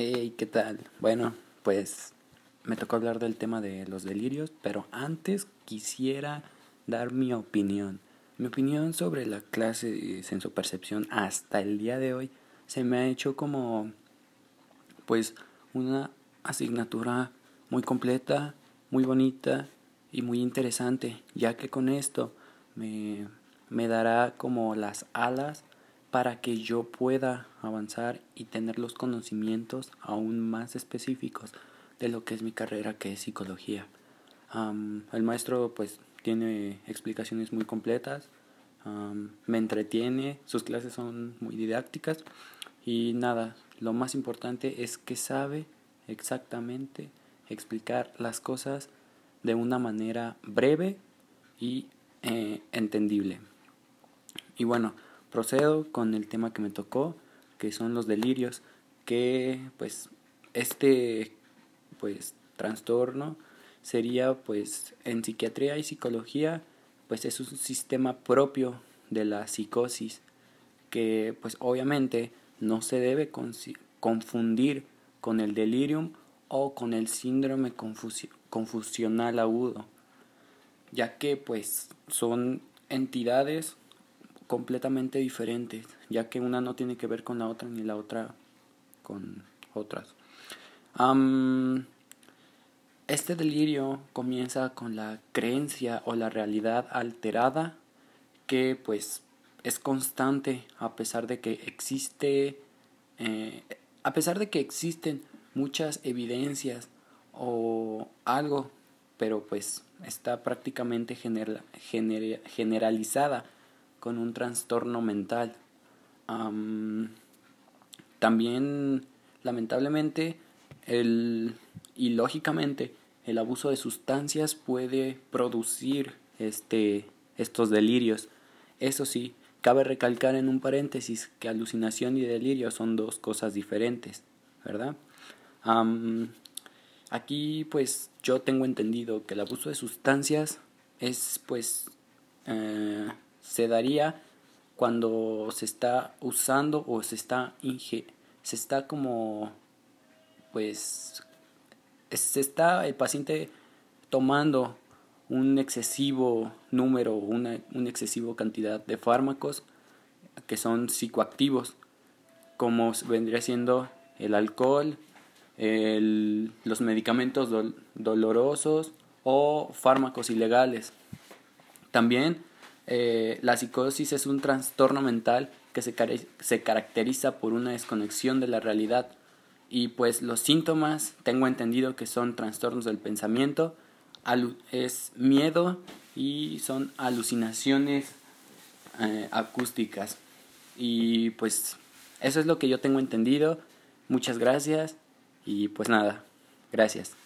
Hey, ¿qué tal? Bueno, pues me tocó hablar del tema de los delirios, pero antes quisiera dar mi opinión. Mi opinión sobre la clase de sensopercepción hasta el día de hoy se me ha hecho como pues una asignatura muy completa, muy bonita y muy interesante, ya que con esto me, me dará como las alas para que yo pueda avanzar y tener los conocimientos aún más específicos de lo que es mi carrera que es psicología. el maestro pues tiene explicaciones muy completas, me entretiene, sus clases son muy didácticas y nada, lo más importante es que sabe exactamente explicar las cosas de una manera breve y eh, entendible. Y bueno, Procedo con el tema que me tocó, que son los delirios, que pues este pues trastorno sería pues en psiquiatría y psicología pues es un sistema propio de la psicosis que pues obviamente no se debe confundir con el delirium o con el síndrome confusional agudo ya que pues son entidades completamente diferentes, ya que una no tiene que ver con la otra ni la otra con otras. este delirio comienza con la creencia o la realidad alterada que pues es constante a pesar de que existe eh, a pesar de que existen muchas evidencias o algo pero pues está prácticamente generalizada con un trastorno mental. también, lamentablemente, el, y lógicamente, el abuso de sustancias puede producir este, estos delirios. Eso sí, cabe recalcar en un paréntesis que alucinación y delirio son dos cosas diferentes, ¿verdad? aquí pues yo tengo entendido que el abuso de sustancias es pues eh, se daría cuando se está usando o se está se está como pues se está el paciente tomando un excesivo número una, una excesiva cantidad de fármacos que son psicoactivos como vendría siendo el alcohol los medicamentos dolorosos o fármacos ilegales. También eh, la psicosis es un trastorno mental que se, se caracteriza por una desconexión de la realidad y pues los síntomas tengo entendido que son trastornos del pensamiento, es miedo y son alucinaciones eh, acústicas. Y pues eso es lo que yo tengo entendido. Muchas gracias y pues nada, gracias.